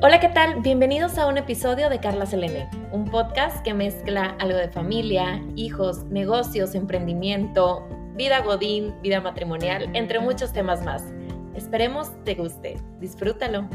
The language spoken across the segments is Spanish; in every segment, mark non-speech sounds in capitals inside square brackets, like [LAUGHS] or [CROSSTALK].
Hola, ¿qué tal? Bienvenidos a un episodio de Carla Selene, un podcast que mezcla algo de familia, hijos, negocios, emprendimiento, vida godín, vida matrimonial, entre muchos temas más. Esperemos te guste. Disfrútalo.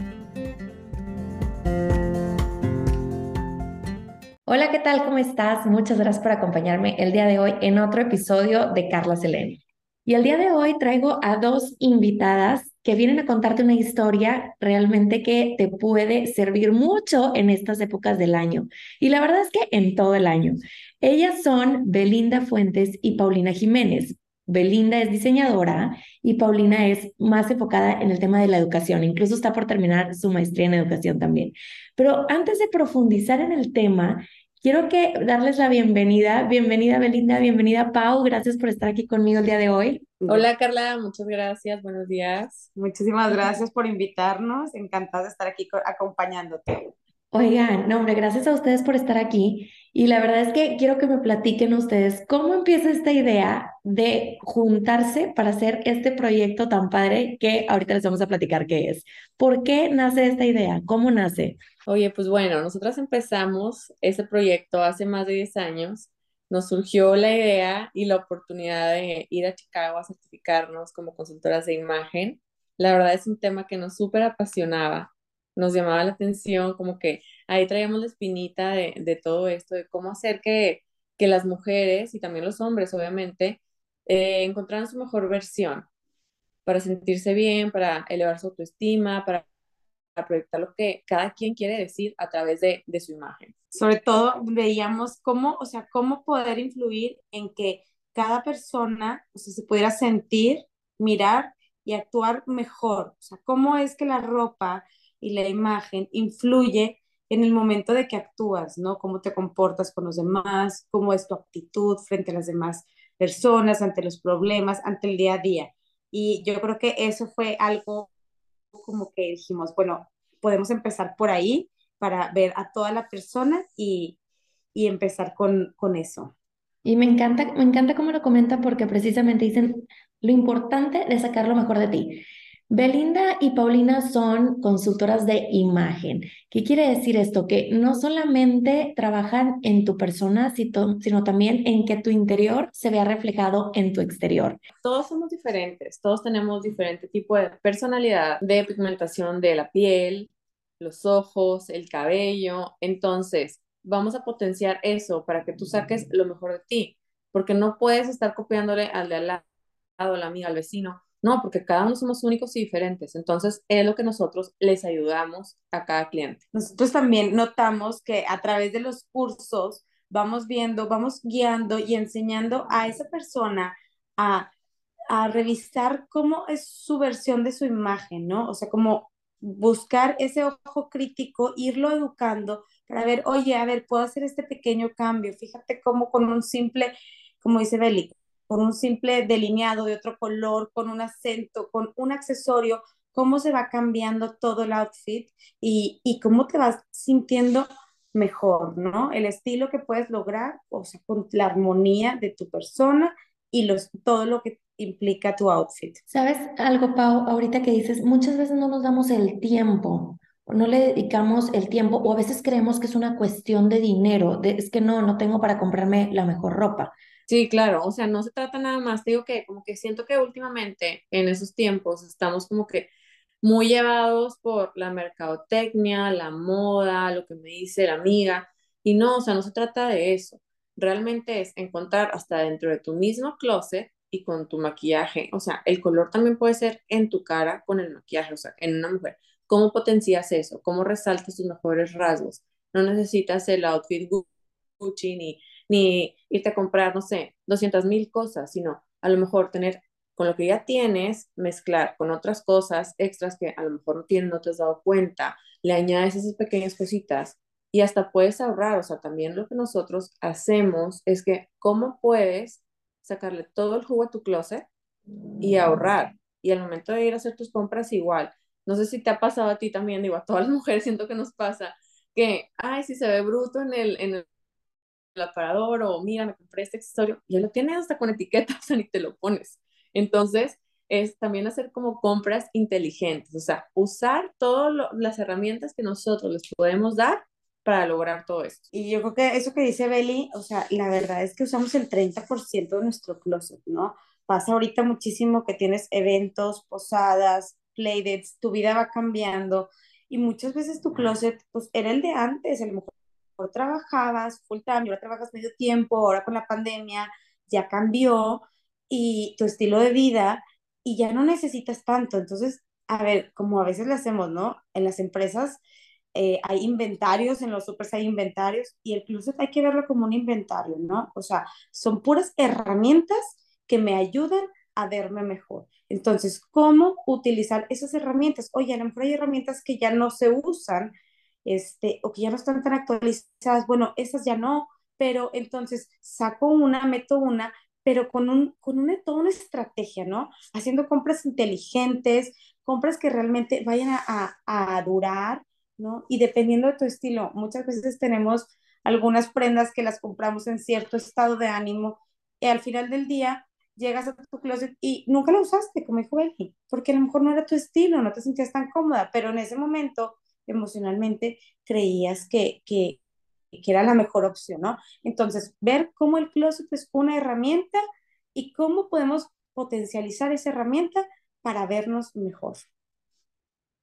Hola, ¿qué tal? ¿Cómo estás? Muchas gracias por acompañarme el día de hoy en otro episodio de Carla Selene. Y el día de hoy traigo a dos invitadas que vienen a contarte una historia realmente que te puede servir mucho en estas épocas del año. Y la verdad es que en todo el año. Ellas son Belinda Fuentes y Paulina Jiménez. Belinda es diseñadora y Paulina es más enfocada en el tema de la educación. Incluso está por terminar su maestría en educación también. Pero antes de profundizar en el tema, Quiero que darles la bienvenida. Bienvenida Belinda, bienvenida Pau. Gracias por estar aquí conmigo el día de hoy. Hola Carla, muchas gracias. Buenos días. Muchísimas gracias por invitarnos. Encantada de estar aquí acompañándote. Oigan, no, hombre, gracias a ustedes por estar aquí. Y la verdad es que quiero que me platiquen ustedes cómo empieza esta idea de juntarse para hacer este proyecto tan padre que ahorita les vamos a platicar qué es. ¿Por qué nace esta idea? ¿Cómo nace? Oye, pues bueno, nosotras empezamos ese proyecto hace más de 10 años. Nos surgió la idea y la oportunidad de ir a Chicago a certificarnos como consultoras de imagen. La verdad es un tema que nos súper apasionaba nos llamaba la atención, como que ahí traíamos la espinita de, todo esto, de cómo hacer que, que, las mujeres y también los hombres, obviamente, eh, encontraran su mejor versión para sentirse bien, para elevar su autoestima, para, proyectar lo que cada quien quiere decir a través de, de su imagen. Sobre todo veíamos cómo, o sea, cómo poder influir en que cada persona o sea, se pudiera sentir, mirar y actuar mejor. O sea, cómo es que la ropa y la imagen influye en el momento de que actúas, ¿no? Cómo te comportas con los demás, cómo es tu actitud frente a las demás personas, ante los problemas, ante el día a día. Y yo creo que eso fue algo como que dijimos, bueno, podemos empezar por ahí para ver a toda la persona y, y empezar con, con eso. Y me encanta, me encanta cómo lo comenta porque precisamente dicen lo importante de sacar lo mejor de ti. Belinda y Paulina son consultoras de imagen. ¿Qué quiere decir esto? Que no solamente trabajan en tu persona, sino también en que tu interior se vea reflejado en tu exterior. Todos somos diferentes, todos tenemos diferente tipo de personalidad, de pigmentación de la piel, los ojos, el cabello. Entonces, vamos a potenciar eso para que tú saques lo mejor de ti, porque no puedes estar copiándole al de al lado, a la al vecino no, porque cada uno somos únicos y diferentes. Entonces, es lo que nosotros les ayudamos a cada cliente. Nosotros también notamos que a través de los cursos vamos viendo, vamos guiando y enseñando a esa persona a, a revisar cómo es su versión de su imagen, ¿no? O sea, como buscar ese ojo crítico, irlo educando para ver, oye, a ver, puedo hacer este pequeño cambio. Fíjate cómo con un simple, como dice Beli, con un simple delineado de otro color, con un acento, con un accesorio, cómo se va cambiando todo el outfit y, y cómo te vas sintiendo mejor, ¿no? El estilo que puedes lograr, o sea, con la armonía de tu persona y los, todo lo que implica tu outfit. ¿Sabes algo, Pau? Ahorita que dices, muchas veces no nos damos el tiempo, no le dedicamos el tiempo, o a veces creemos que es una cuestión de dinero, de, es que no, no tengo para comprarme la mejor ropa. Sí, claro, o sea, no se trata nada más, digo que como que siento que últimamente en esos tiempos estamos como que muy llevados por la mercadotecnia, la moda, lo que me dice la amiga, y no, o sea, no se trata de eso, realmente es encontrar hasta dentro de tu mismo closet y con tu maquillaje, o sea, el color también puede ser en tu cara con el maquillaje, o sea, en una mujer, ¿cómo potencias eso? ¿Cómo resaltas tus mejores rasgos? No necesitas el outfit Gucci ni ni irte a comprar, no sé, 200 mil cosas, sino a lo mejor tener con lo que ya tienes, mezclar con otras cosas extras que a lo mejor no tienes, no te has dado cuenta, le añades esas pequeñas cositas y hasta puedes ahorrar, o sea, también lo que nosotros hacemos es que cómo puedes sacarle todo el jugo a tu closet y ahorrar. Y al momento de ir a hacer tus compras igual. No sé si te ha pasado a ti también, digo, a todas las mujeres siento que nos pasa que, ay, si se ve bruto en el, aparador o mira, me compré este accesorio, ya lo tienes hasta con etiqueta, [LAUGHS] o sea, ni te lo pones. Entonces, es también hacer como compras inteligentes, o sea, usar todas las herramientas que nosotros les podemos dar para lograr todo esto. Y yo creo que eso que dice Beli, o sea, la verdad es que usamos el 30% de nuestro closet, ¿no? Pasa ahorita muchísimo que tienes eventos, posadas, playdates, tu vida va cambiando y muchas veces tu closet, pues era el de antes, a lo mejor trabajabas full time, ahora trabajas medio tiempo, ahora con la pandemia ya cambió y tu estilo de vida y ya no necesitas tanto. Entonces, a ver, como a veces lo hacemos, ¿no? En las empresas eh, hay inventarios, en los supers hay inventarios y el closet hay que verlo como un inventario, ¿no? O sea, son puras herramientas que me ayudan a verme mejor. Entonces, ¿cómo utilizar esas herramientas? Oye, a lo mejor hay herramientas que ya no se usan, este, o que ya no están tan actualizadas. Bueno, esas ya no, pero entonces saco una, meto una, pero con, un, con una, toda una estrategia, ¿no? Haciendo compras inteligentes, compras que realmente vayan a, a, durar, ¿no? Y dependiendo de tu estilo, muchas veces tenemos algunas prendas que las compramos en cierto estado de ánimo y al final del día llegas a tu closet y nunca la usaste, como dijo porque a lo mejor no era tu estilo, no te sentías tan cómoda, pero en ese momento emocionalmente creías que, que, que era la mejor opción, ¿no? Entonces, ver cómo el closet es una herramienta y cómo podemos potencializar esa herramienta para vernos mejor.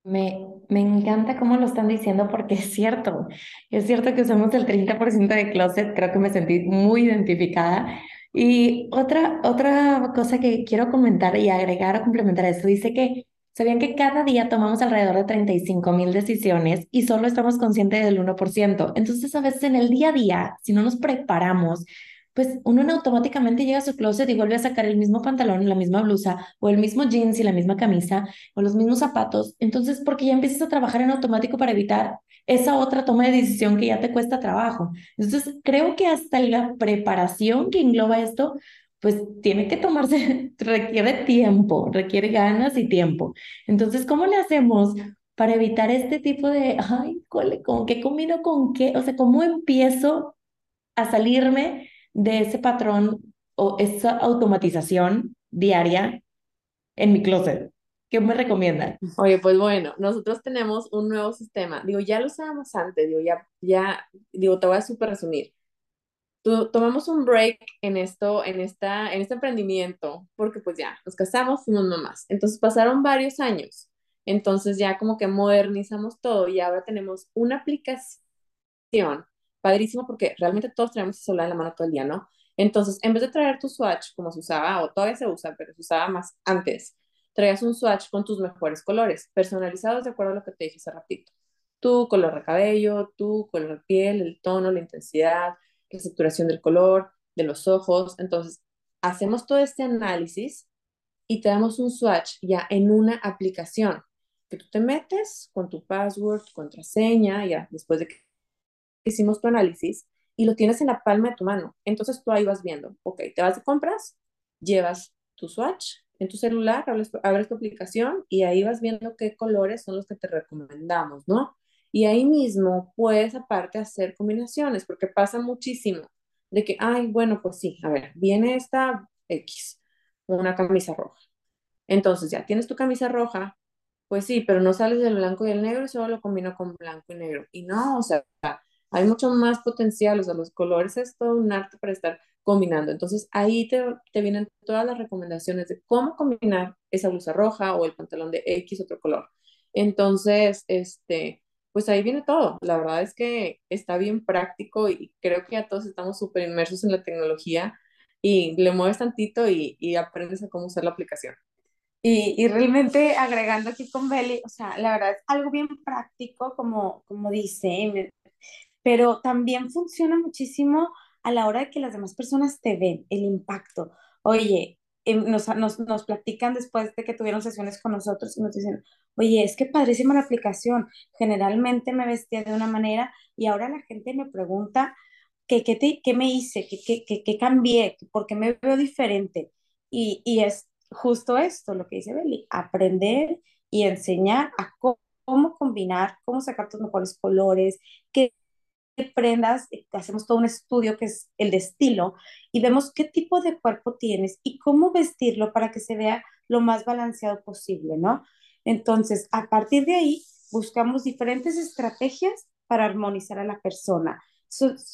Me, me, encanta cómo lo están diciendo porque es cierto, es cierto que usamos el 30% de closet, creo que me sentí muy identificada. Y otra, otra cosa que quiero comentar y agregar o complementar a esto, dice que ¿Sabían que cada día tomamos alrededor de 35 mil decisiones y solo estamos conscientes del 1%? Entonces, a veces en el día a día, si no nos preparamos, pues uno automáticamente llega a su closet y vuelve a sacar el mismo pantalón, la misma blusa, o el mismo jeans y la misma camisa, o los mismos zapatos. Entonces, porque ya empiezas a trabajar en automático para evitar esa otra toma de decisión que ya te cuesta trabajo. Entonces, creo que hasta la preparación que engloba esto pues tiene que tomarse, [LAUGHS] requiere tiempo, requiere ganas y tiempo. Entonces, ¿cómo le hacemos para evitar este tipo de, ay, ¿con qué combino con qué? O sea, ¿cómo empiezo a salirme de ese patrón o esa automatización diaria en mi closet? ¿Qué me recomiendan? Oye, pues bueno, nosotros tenemos un nuevo sistema. Digo, ya lo usábamos antes, digo, ya, ya, digo, te voy a súper resumir tomamos un break en esto, en, esta, en este emprendimiento, porque pues ya nos casamos, fuimos mamás. Entonces pasaron varios años. Entonces ya como que modernizamos todo y ahora tenemos una aplicación padrísimo porque realmente todos tenemos el celular en la mano todo el día, ¿no? Entonces, en vez de traer tu swatch como se usaba, o todavía se usa, pero se usaba más antes, traías un swatch con tus mejores colores, personalizados de acuerdo a lo que te dije hace ratito. Tu color de cabello, tu color de piel, el tono, la intensidad, la saturación del color, de los ojos. Entonces, hacemos todo este análisis y te damos un swatch ya en una aplicación que tú te metes con tu password, contraseña, ya después de que hicimos tu análisis y lo tienes en la palma de tu mano. Entonces tú ahí vas viendo, ok, te vas de compras, llevas tu swatch en tu celular, abres tu aplicación y ahí vas viendo qué colores son los que te recomendamos, ¿no? Y ahí mismo puedes aparte hacer combinaciones, porque pasa muchísimo de que, ay, bueno, pues sí, a ver, viene esta X, una camisa roja. Entonces ya tienes tu camisa roja, pues sí, pero no sales del blanco y el negro, solo lo combino con blanco y negro. Y no, o sea, hay mucho más potencial, o sea, los colores es todo un arte para estar combinando. Entonces ahí te, te vienen todas las recomendaciones de cómo combinar esa blusa roja o el pantalón de X otro color. Entonces, este, pues ahí viene todo. La verdad es que está bien práctico y creo que ya todos estamos súper inmersos en la tecnología y le mueves tantito y, y aprendes a cómo usar la aplicación. Y, y, realmente agregando aquí con Belly, o sea, la verdad es algo bien práctico, como, como dice, pero también funciona muchísimo a la hora de que las demás personas te ven, el impacto. Oye, nos, nos, nos platican después de que tuvieron sesiones con nosotros y nos dicen, oye, es que padrísima la aplicación, generalmente me vestía de una manera y ahora la gente me pregunta qué, qué, qué me hice, qué, qué, qué, cambié, por qué me veo diferente. Y, y es justo esto lo que dice Beli, aprender y enseñar a cómo, cómo combinar, cómo sacar tus mejores colores, qué prendas, eh, hacemos todo un estudio que es el de estilo y vemos qué tipo de cuerpo tienes y cómo vestirlo para que se vea lo más balanceado posible, ¿no? Entonces, a partir de ahí, buscamos diferentes estrategias para armonizar a la persona.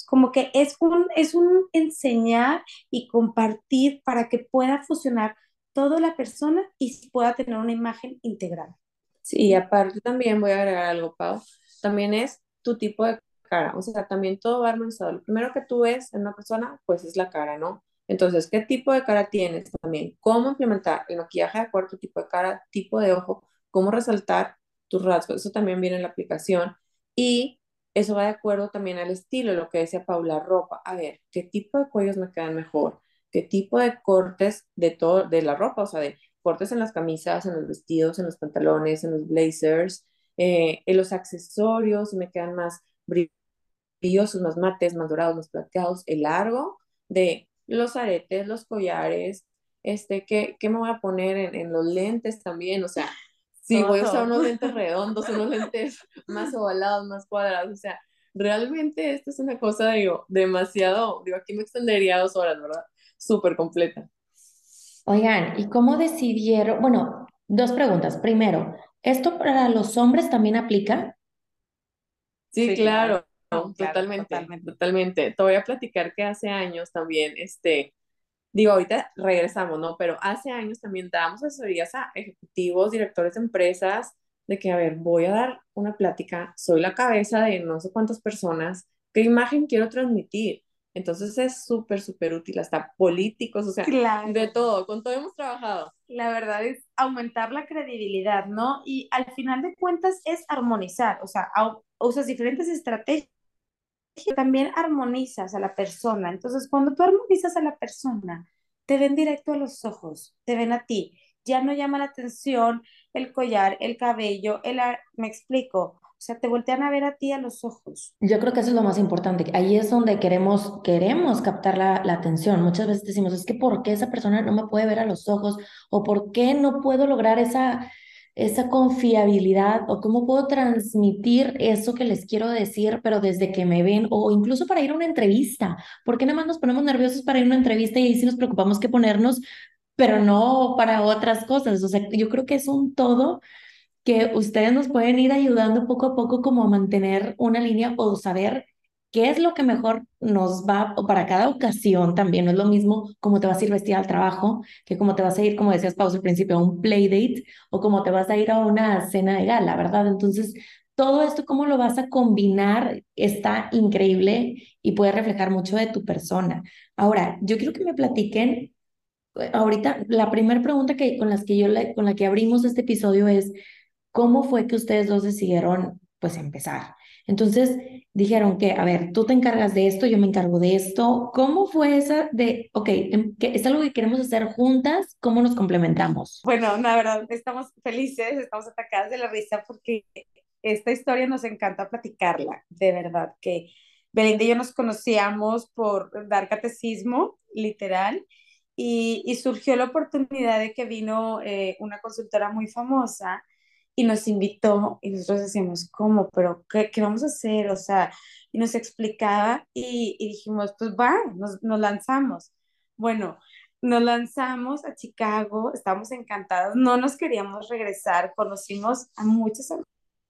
como que es un, es un enseñar y compartir para que pueda fusionar toda la persona y pueda tener una imagen integral. Sí, y aparte también voy a agregar algo, Pau, también es tu tipo de cara, o sea, también todo va armonizado. Lo primero que tú ves en una persona, pues es la cara, ¿no? Entonces, ¿qué tipo de cara tienes también? ¿Cómo implementar el maquillaje de acuerdo tipo de cara, tipo de ojo? ¿Cómo resaltar tus rasgos? Eso también viene en la aplicación. Y eso va de acuerdo también al estilo, lo que decía Paula, ropa. A ver, ¿qué tipo de cuellos me quedan mejor? ¿Qué tipo de cortes de todo, de la ropa? O sea, de cortes en las camisas, en los vestidos, en los pantalones, en los blazers, eh, en los accesorios, me quedan más brillosos, más mates, más dorados, más plateados, el largo de los aretes, los collares, este, ¿qué, qué me voy a poner en, en, los lentes también? O sea, si voy a usar unos lentes [LAUGHS] redondos, unos lentes más ovalados, más cuadrados, o sea, realmente esto es una cosa, digo, demasiado, digo, aquí me extendería dos horas, ¿verdad? Súper completa. Oigan, ¿y cómo decidieron? Bueno, dos preguntas. Primero, ¿esto para los hombres también aplica? Sí, claro, totalmente, totalmente, Te voy a platicar que hace años también, este, digo, ahorita regresamos, ¿no? Pero hace años también dábamos asesorías a ejecutivos, directores de empresas, de que, a ver, voy a dar una plática, soy la cabeza de no sé cuántas personas, ¿qué imagen quiero transmitir? Entonces es súper, súper útil, hasta políticos, o sea, de todo, con todo hemos trabajado. La verdad es aumentar la credibilidad, ¿no? Y al final de cuentas es armonizar, o sea, usas diferentes estrategias también armonizas a la persona. Entonces, cuando tú armonizas a la persona, te ven directo a los ojos, te ven a ti. Ya no llama la atención el collar, el cabello, el... Me explico. O sea, te voltean a ver a ti a los ojos. Yo creo que eso es lo más importante. Ahí es donde queremos, queremos captar la, la, atención. Muchas veces decimos, es que ¿por qué esa persona no me puede ver a los ojos? ¿O por qué no puedo lograr esa, esa confiabilidad? ¿O cómo puedo transmitir eso que les quiero decir, pero desde que me ven? O incluso para ir a una entrevista. ¿Por qué nada más nos ponemos nerviosos para ir a una entrevista y ahí sí nos preocupamos que ponernos, pero no para otras cosas? O sea, yo creo que es un todo que ustedes nos pueden ir ayudando poco a poco como a mantener una línea o saber qué es lo que mejor nos va, para cada ocasión también, no es lo mismo cómo te vas a ir vestida al trabajo, que cómo te vas a ir, como decías Pausa al principio, a un play date, o cómo te vas a ir a una cena de gala, ¿verdad? Entonces, todo esto, cómo lo vas a combinar, está increíble y puede reflejar mucho de tu persona. Ahora, yo quiero que me platiquen, eh, ahorita, la primera pregunta que, con, las que yo, con la que abrimos este episodio es, ¿Cómo fue que ustedes dos decidieron pues empezar? Entonces dijeron que, a ver, tú te encargas de esto, yo me encargo de esto. ¿Cómo fue esa de, ok, em, es algo que queremos hacer juntas, ¿cómo nos complementamos? Bueno, la verdad, estamos felices, estamos atacadas de la risa porque esta historia nos encanta platicarla, de verdad, que Belinda y yo nos conocíamos por dar catecismo, literal, y, y surgió la oportunidad de que vino eh, una consultora muy famosa y nos invitó y nosotros decíamos, ¿cómo? ¿Pero qué, qué vamos a hacer? O sea, y nos explicaba y, y dijimos, pues va, nos, nos, lanzamos. Bueno, nos lanzamos a Chicago, estábamos encantados, no nos queríamos regresar, conocimos a muchas,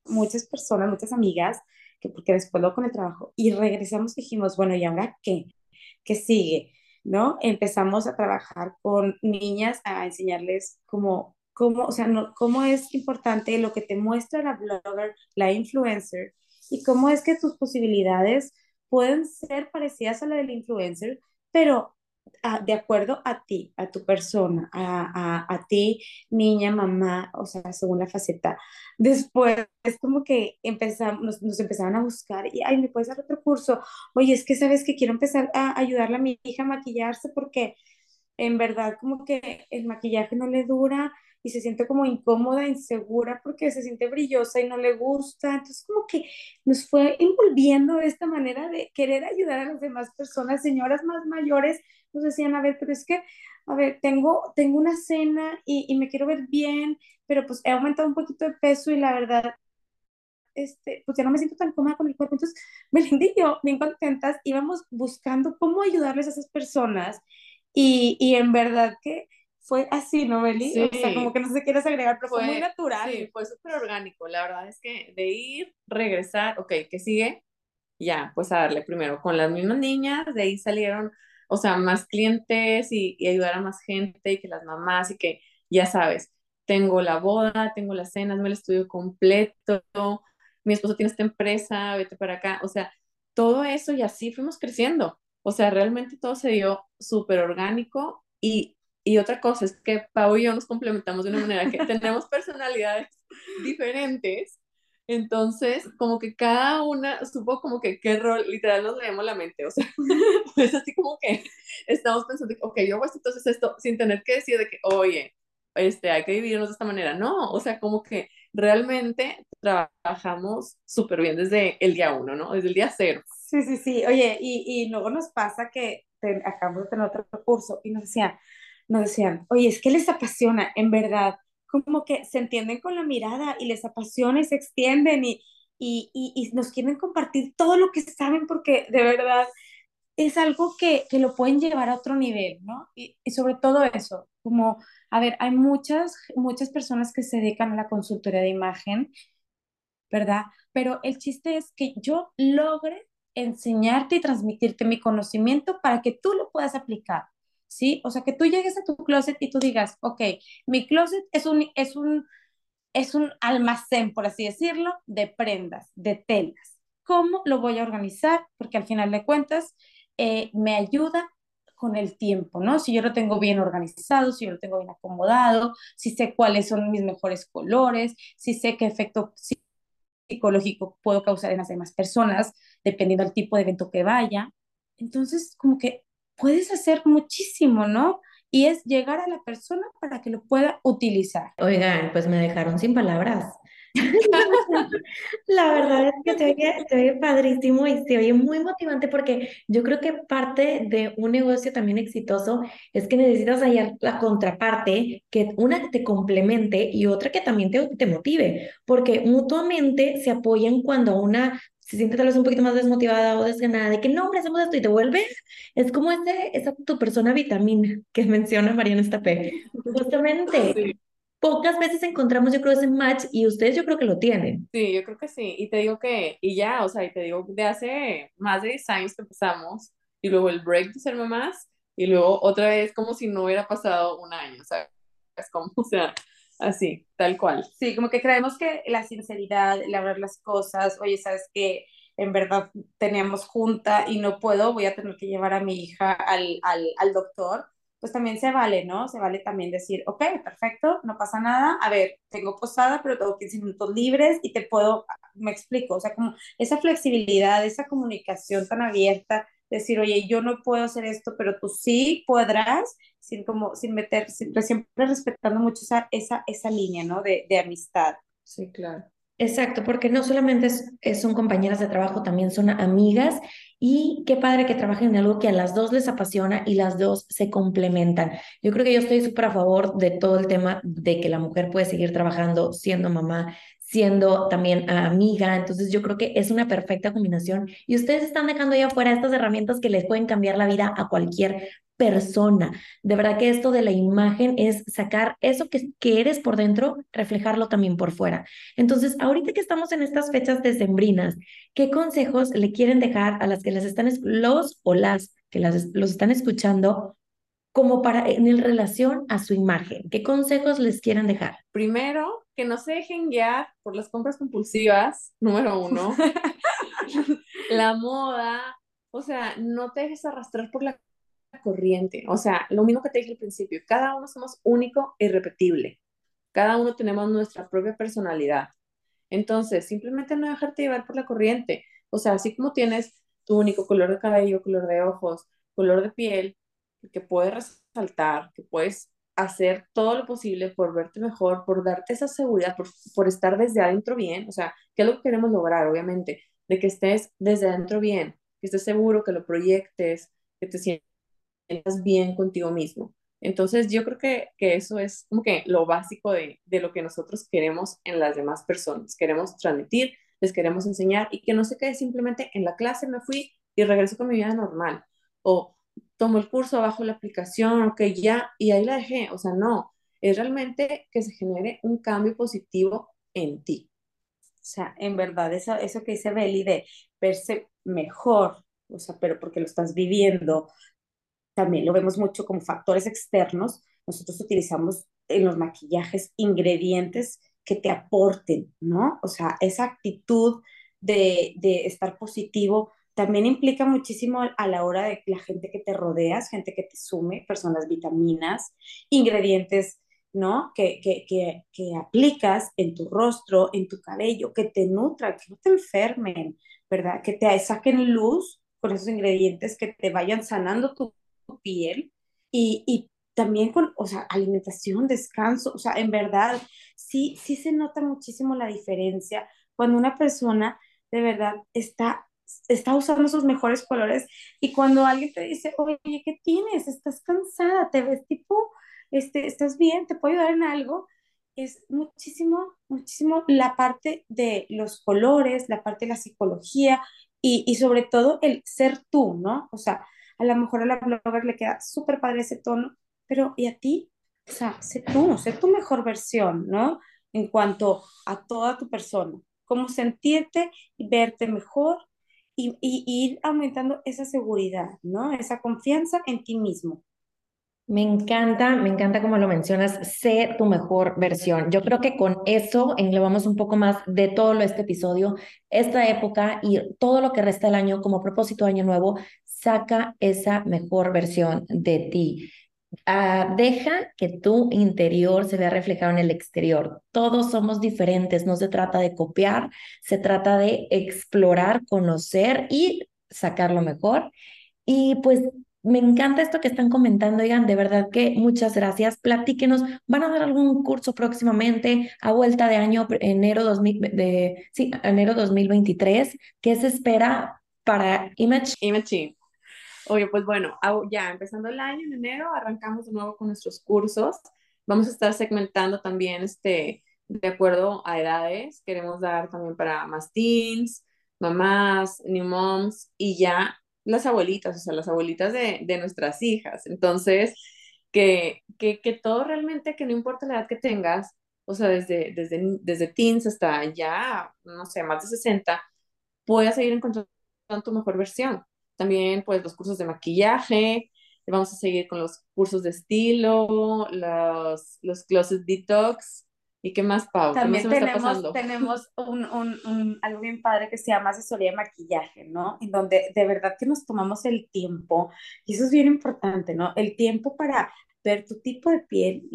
muchas personas, muchas amigas, que porque después lo con el trabajo, y regresamos dijimos, bueno, ¿y ahora qué? ¿Qué sigue? ¿No? Empezamos a trabajar con niñas, a enseñarles cómo cómo, o sea, no, cómo es importante lo que te muestra la blogger, la influencer, y cómo es que tus posibilidades pueden ser parecidas a la del influencer, pero de acuerdo a ti, a tu persona, a, a, a, ti, niña, mamá, o sea, según la faceta. Después es como que empezamos, nos, nos, empezaron a buscar y, ay, ¿me puedes dar otro curso? Oye, es que sabes que quiero empezar a ayudarle a mi hija a maquillarse porque en verdad como que el maquillaje no le dura y se siente como incómoda, insegura porque se siente brillosa y no le gusta. Entonces como que nos fue envolviendo esta manera de querer ayudar a las demás personas, señoras más mayores, nos decían, a ver, pero es que, a ver, tengo, tengo una cena y, y me quiero ver bien, pero pues he aumentado un poquito de peso y la verdad este, pues ya no me siento tan cómoda con el cuerpo. Entonces, [LAUGHS] Melinda y yo, bien contentas, íbamos buscando cómo ayudarles a esas personas y, y en verdad que fue así, ¿no, Beli? Sí. O sea, como que no si quieres agregar, pero fue, Fue- muy natural. Sí, fue súper orgánico. La verdad es que de ir, regresar, ok, ¿qué sigue? Ya, pues a darle primero con las mismas niñas, de ahí salieron, o sea, más clientes y, y ayudar a más gente y que las mamás y que, ya sabes, tengo la boda, tengo las cenas, me el estudio completo, mi esposo tiene esta empresa, vete para acá, o sea, todo eso y así fuimos creciendo. O sea, realmente todo se dio súper orgánico y, y otra cosa es que Pau y yo nos complementamos de una manera que [LAUGHS] tenemos personalidades diferentes. Entonces, como que cada una supo como que qué rol, literal nos leemos la mente, o sea, [LAUGHS] pues así como que estamos pensando, ok, yo hago esto, entonces esto, sin tener que decir de que, oye, este, hay que dividirnos de esta manera, no, o sea, como que realmente trabajamos súper bien desde el día uno, ¿no? Desde el día cero. Sí, sí, sí. Oye, y, y luego nos pasa que te- acabamos de tener otro curso y nos decían, nos decían, oye, es que les apasiona, en verdad, como que se entienden con la mirada y les apasiona y se extienden y, y, y, y nos quieren compartir todo lo que saben porque de verdad es algo que, que lo pueden llevar a otro nivel, ¿no? Y, y sobre todo eso, como, a ver, hay muchas, muchas personas que se dedican a la consultoría de imagen, ¿verdad? Pero el chiste es que yo logre enseñarte y transmitirte mi conocimiento para que tú lo puedas aplicar, ¿sí? O sea, que tú llegues a tu closet y tú digas, ok, mi closet es un, es un, es un almacén, por así decirlo, de prendas, de telas. ¿Cómo lo voy a organizar? Porque al final de cuentas eh, me ayuda con el tiempo, ¿no? Si yo lo tengo bien organizado, si yo lo tengo bien acomodado, si sé cuáles son mis mejores colores, si sé qué efecto psicológico puedo causar en las demás personas, dependiendo del tipo de evento que vaya. Entonces, como que puedes hacer muchísimo, ¿no? Y es llegar a la persona para que lo pueda utilizar. Oigan, pues me dejaron sin palabras. [LAUGHS] La verdad es que se oye, se oye padrísimo y se oye muy motivante porque yo creo que parte de un negocio también exitoso es que necesitas hallar la contraparte, que una te complemente y otra que también te, te motive, porque mutuamente se apoyan cuando una se siente tal vez un poquito más desmotivada o desganada de que no, hombre, hacemos esto y te vuelves. Es como ese, esa tu persona vitamina que [LAUGHS] menciona Mariana Estapé. Justamente Sí. pocas veces encontramos, yo creo, ese match y ustedes yo creo que lo tienen. Sí, yo creo que sí. Y te digo que, y ya, o sea, y te digo, de hace más de 10 años que empezamos, y luego el break de ser mamás, y luego otra vez como si no hubiera pasado un año, ¿sabes? Es como, o sea, así, tal cual. Sí, como que creemos que la sinceridad, el hablar las cosas, oye, sabes que en verdad teníamos junta y no puedo, voy a tener que llevar a mi hija al, al, al doctor, pues también se vale, ¿no? Se vale también decir, ok, perfecto, no pasa nada, a ver, tengo posada, pero tengo 15 minutos libres y te puedo, me explico, o sea, como esa flexibilidad, esa comunicación tan abierta, decir, oye, yo no puedo hacer esto, pero tú sí podrás, sin como, sin meter, siempre, siempre respetando mucho esa, esa, esa línea, ¿no? De, de amistad. Sí, claro. Exacto, porque no solamente es- es- son compañeras de trabajo, también son amigas y qué padre que trabajen en algo que a las dos les apasiona y las dos se complementan. Yo creo que yo estoy súper a favor de todo el tema de que la mujer puede seguir trabajando siendo mamá, siendo también amiga, entonces yo creo que es una perfecta combinación y ustedes están dejando ya fuera estas herramientas que les pueden cambiar la vida a cualquier persona. De verdad que esto de la imagen es sacar eso que, que eres por dentro, reflejarlo también por fuera. Entonces, ahorita que estamos en estas fechas decembrinas, ¿qué consejos le quieren dejar a las que las están, es- los o las que las, los están escuchando como para en el relación a su imagen? ¿Qué consejos les quieren dejar? Primero, que no se dejen guiar por las compras compulsivas, número uno. [LAUGHS] La moda, o sea, no te dejes arrastrar por la corriente. O sea, lo mismo que te dije al principio, cada uno somos único e irrepetible. Cada uno tenemos nuestra propia personalidad. Entonces, simplemente no dejarte llevar por la corriente. O sea, así como tienes tu único color de cabello, color de ojos, color de piel, que puedes resaltar, que puedes hacer todo lo posible por verte mejor, por darte esa seguridad, por, por estar desde adentro bien. O sea, ¿qué es lo que queremos lograr, obviamente? De que estés desde adentro bien, que estés seguro, que lo proyectes, que te sientas bien contigo mismo. Entonces, yo creo que, que eso es como que lo básico de, de lo que nosotros queremos en las demás personas. Queremos transmitir les queremos enseñar y que no se quede simplemente en la clase, me fui y regreso con mi vida normal. O tomo el curso, bajo la aplicación, ok, ya, y ahí la dejé. O sea, no, es realmente que se genere un cambio positivo en ti. O sea, en verdad, eso, eso que dice Beli de verse mejor, o sea, pero porque lo estás viviendo, también lo vemos mucho como factores externos. Nosotros utilizamos en los maquillajes ingredientes que te aporten, ¿no? O sea, esa actitud de, de estar positivo también implica muchísimo a la hora de la gente que te rodeas, gente que te sume, personas vitaminas, ingredientes, ¿no? Que, que, que, que aplicas en tu rostro, en tu cabello, que te nutran, que no te enfermen, ¿verdad? Que te saquen luz con esos ingredientes, que te vayan sanando tu, piel y, y también con, o sea, alimentación, descanso, o sea, en verdad, sí, sí se nota muchísimo la diferencia cuando una persona de verdad está, está usando sus mejores colores y cuando alguien te dice, oye, ¿qué tienes? ¿Estás cansada? ¿Te ves tipo, este, estás bien? ¿Te puedo ayudar en algo? Es muchísimo, muchísimo la parte de los colores, la parte de la psicología y, y sobre todo el ser tú, ¿no? O sea, a lo mejor a la blogger le queda súper padre ese tono, pero ¿y a ti? O sea, sé tú, sé tu mejor versión, ¿no? En cuanto a toda tu persona, cómo sentirte y verte mejor y, ir aumentando esa seguridad, ¿no? Esa confianza en ti mismo. Me encanta, me encanta como lo mencionas, sé tu mejor versión. Yo creo que con eso englobamos un poco más de todo lo, este episodio, esta época y todo lo que resta del año como propósito de año nuevo, saca esa mejor versión de ti. Ah, deja que tu interior se vea reflejado en el exterior. Todos somos diferentes, no se trata de copiar, se trata de explorar, conocer y sacar lo mejor. Y pues me encanta esto que están comentando, oigan, de verdad que muchas gracias. Platíquenos, ¿van a dar algún curso próximamente a vuelta de año, enero, 2000, de, sí, enero 2023? ¿Qué se espera para Image? Image Oye, pues bueno, ya empezando el año en enero, arrancamos de nuevo con nuestros cursos. Vamos a estar segmentando también este, de acuerdo a edades. Queremos dar también para más teens, mamás, new moms y ya las abuelitas, o sea, las abuelitas de, de nuestras hijas. Entonces, que, que, que, todo realmente, que no importa la edad que tengas, o sea, desde, desde, desde teens hasta ya, no sé, más de 60, puedas seguir encontrando tu mejor versión. También pues los cursos de maquillaje, vamos a seguir con los cursos de estilo, los, los closet detox. ¿Y qué más, Pau? También tenemos, tenemos un, un, un, algo bien padre que se llama asesoría de maquillaje, ¿no? En donde de verdad que nos tomamos el tiempo, y eso es bien importante, ¿no? El tiempo para ver tu tipo de piel,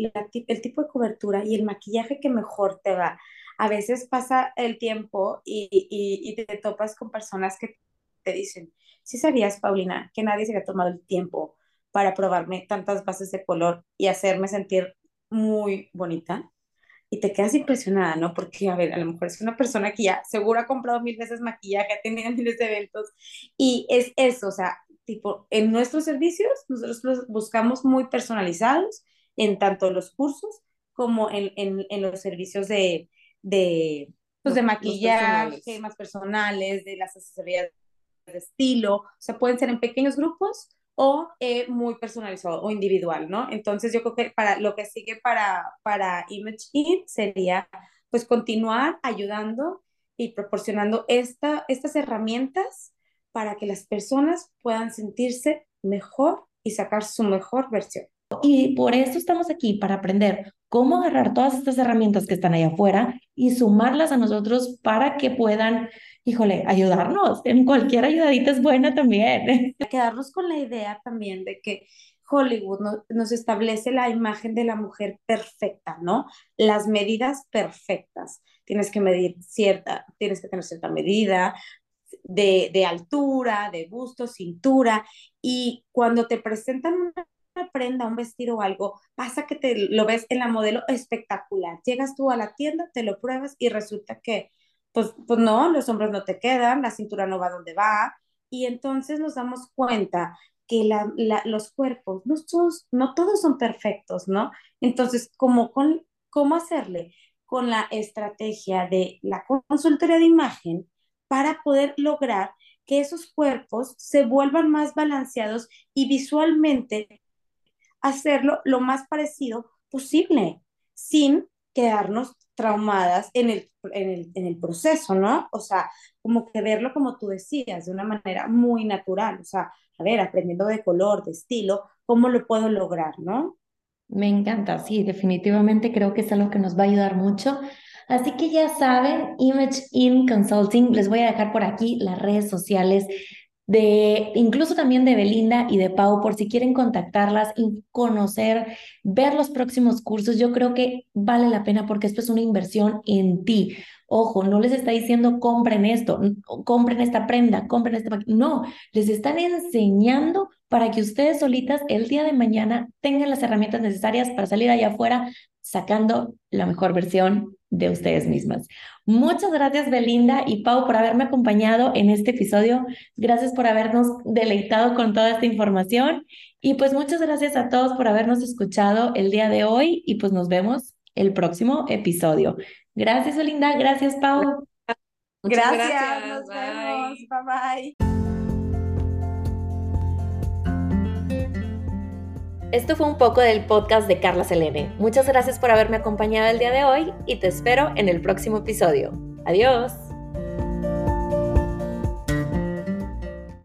el tipo de cobertura y el maquillaje que mejor te va. A veces pasa el tiempo y, y, y te topas con personas que te dicen, si sabías, Paulina, que nadie se había tomado el tiempo para probarme tantas bases de color y hacerme sentir muy bonita? Y te quedas impresionada, ¿no? Porque, a ver, a lo mejor es una persona que ya seguro ha comprado mil veces maquillaje, ha tenido [LAUGHS] miles de eventos, y es eso, o sea, tipo, en nuestros servicios, nosotros los buscamos muy personalizados, en tanto los cursos como en, en, en los servicios de, de, pues, de maquillaje más personales, de las asesorías de estilo, o sea, pueden ser en pequeños grupos o eh, muy personalizado o individual, ¿no? Entonces yo creo que para lo que sigue para, para Image In sería pues continuar ayudando y proporcionando esta, estas herramientas para que las personas puedan sentirse mejor y sacar su mejor versión. Y por eso estamos aquí, para aprender cómo agarrar todas estas herramientas que están allá afuera y sumarlas a nosotros para que puedan híjole, ayudarnos. En cualquier ayudadita es buena también. [LAUGHS] Quedarnos con la idea también de que Hollywood nos establece la imagen de la mujer perfecta, ¿no? Las medidas perfectas. Tienes que medir cierta, tienes que tener cierta medida de, de altura, de busto, cintura, y cuando te presentan una prenda, un vestido o algo, pasa que te lo ves en la modelo espectacular. Llegas tú a la tienda, te lo pruebas y resulta que pues, pues no, los hombros no te quedan, la cintura no va donde va, y entonces nos damos cuenta que la, los cuerpos, no todos, no todos son perfectos, ¿no? Entonces, ¿cómo, con, ¿cómo hacerle? con la estrategia de la consultoría de imagen para poder lograr que esos cuerpos se vuelvan más balanceados y visualmente hacerlo lo más parecido posible, sin quedarnos traumadas en el, en el, en el proceso, ¿no? O sea, como que verlo como tú decías, de una manera muy natural, o sea, a ver, aprendiendo de color, de estilo, ¿cómo lo puedo lograr, no? Me encanta, sí, definitivamente creo que es algo que nos va a ayudar mucho. Así que ya saben, Image in Consulting, les voy a dejar por aquí las redes sociales de incluso también de Belinda y de Pau, por si quieren contactarlas y conocer, ver los próximos cursos, yo creo que vale la pena porque esto es una inversión en ti. Ojo, no les está diciendo compren esto, compren esta prenda, compren esta... No, les están enseñando para que ustedes solitas el día de mañana tengan las herramientas necesarias para salir allá afuera sacando la mejor versión de ustedes mismas. Muchas gracias Belinda y Pau por haberme acompañado en este episodio. Gracias por habernos deleitado con toda esta información y pues muchas gracias a todos por habernos escuchado el día de hoy y pues nos vemos el próximo episodio. Gracias, Olinda. Gracias, Pau. Gracias, gracias. Nos vemos. Bye bye. Esto fue un poco del podcast de Carla Selene. Muchas gracias por haberme acompañado el día de hoy y te espero en el próximo episodio. Adiós.